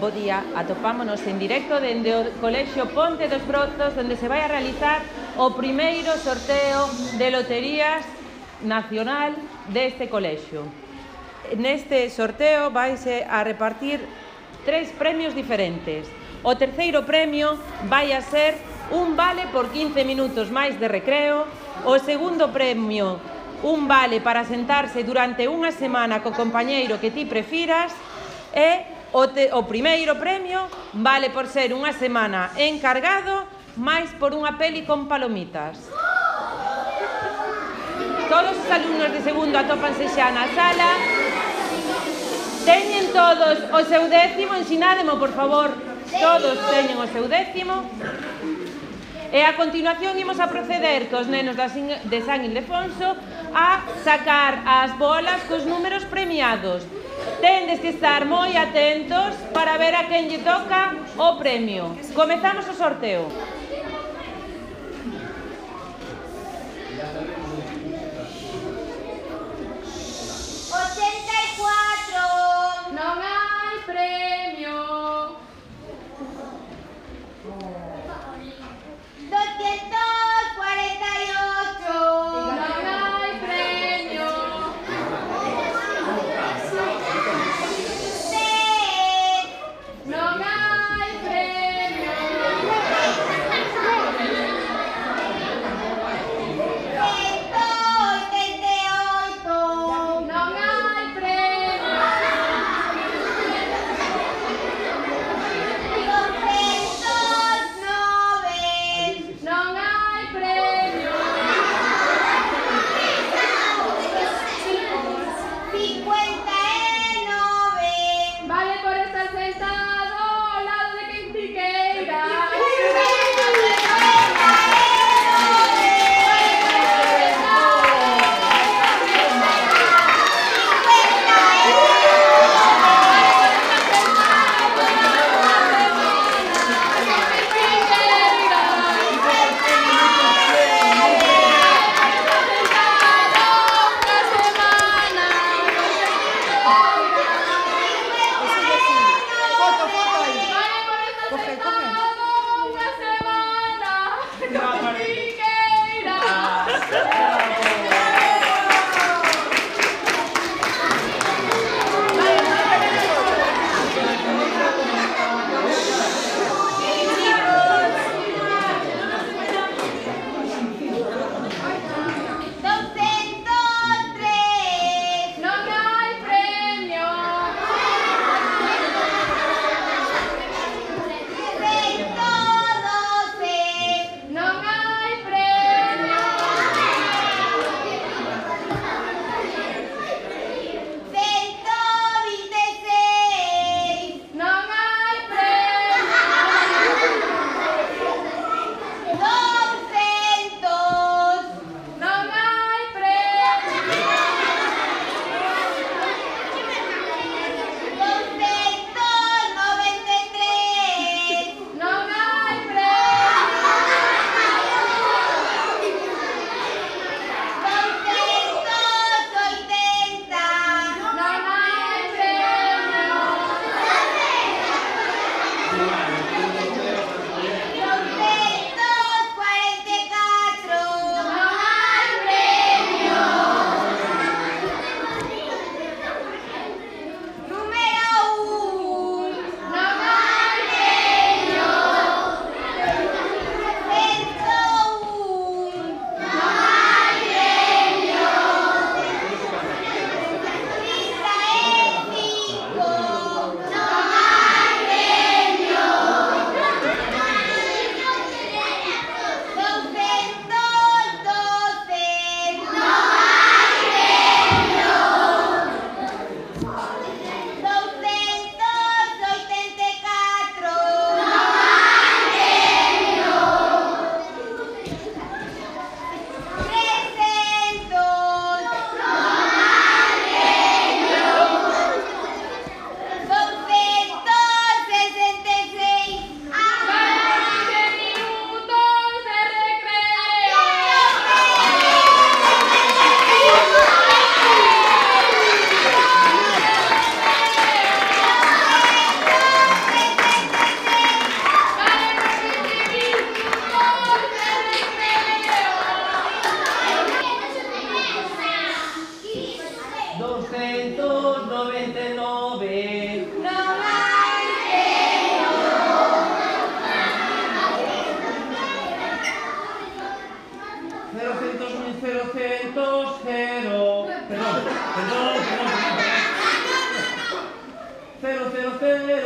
Bo día, atopámonos en directo dende o Colexio Ponte dos Brozos onde se vai a realizar o primeiro sorteo de loterías nacional deste colexio. Neste sorteo vaise a repartir tres premios diferentes. O terceiro premio vai a ser un vale por 15 minutos máis de recreo, o segundo premio un vale para sentarse durante unha semana co compañeiro que ti prefiras e o, te, o primeiro premio vale por ser unha semana encargado máis por unha peli con palomitas. Todos os alumnos de segundo atópanse xa na sala. Teñen todos o seu décimo, ensinádemo, por favor. Todos teñen o seu décimo. E a continuación imos a proceder cos nenos da de San Ildefonso a sacar as bolas cos números premiados. Tendes que estar moi atentos para ver a quen lle toca o premio. Comezamos o sorteo.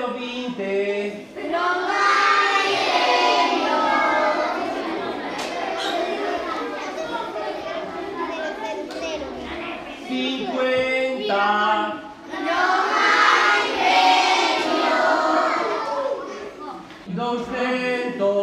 lo pinte. No hay Cincuenta. No hay Doscientos.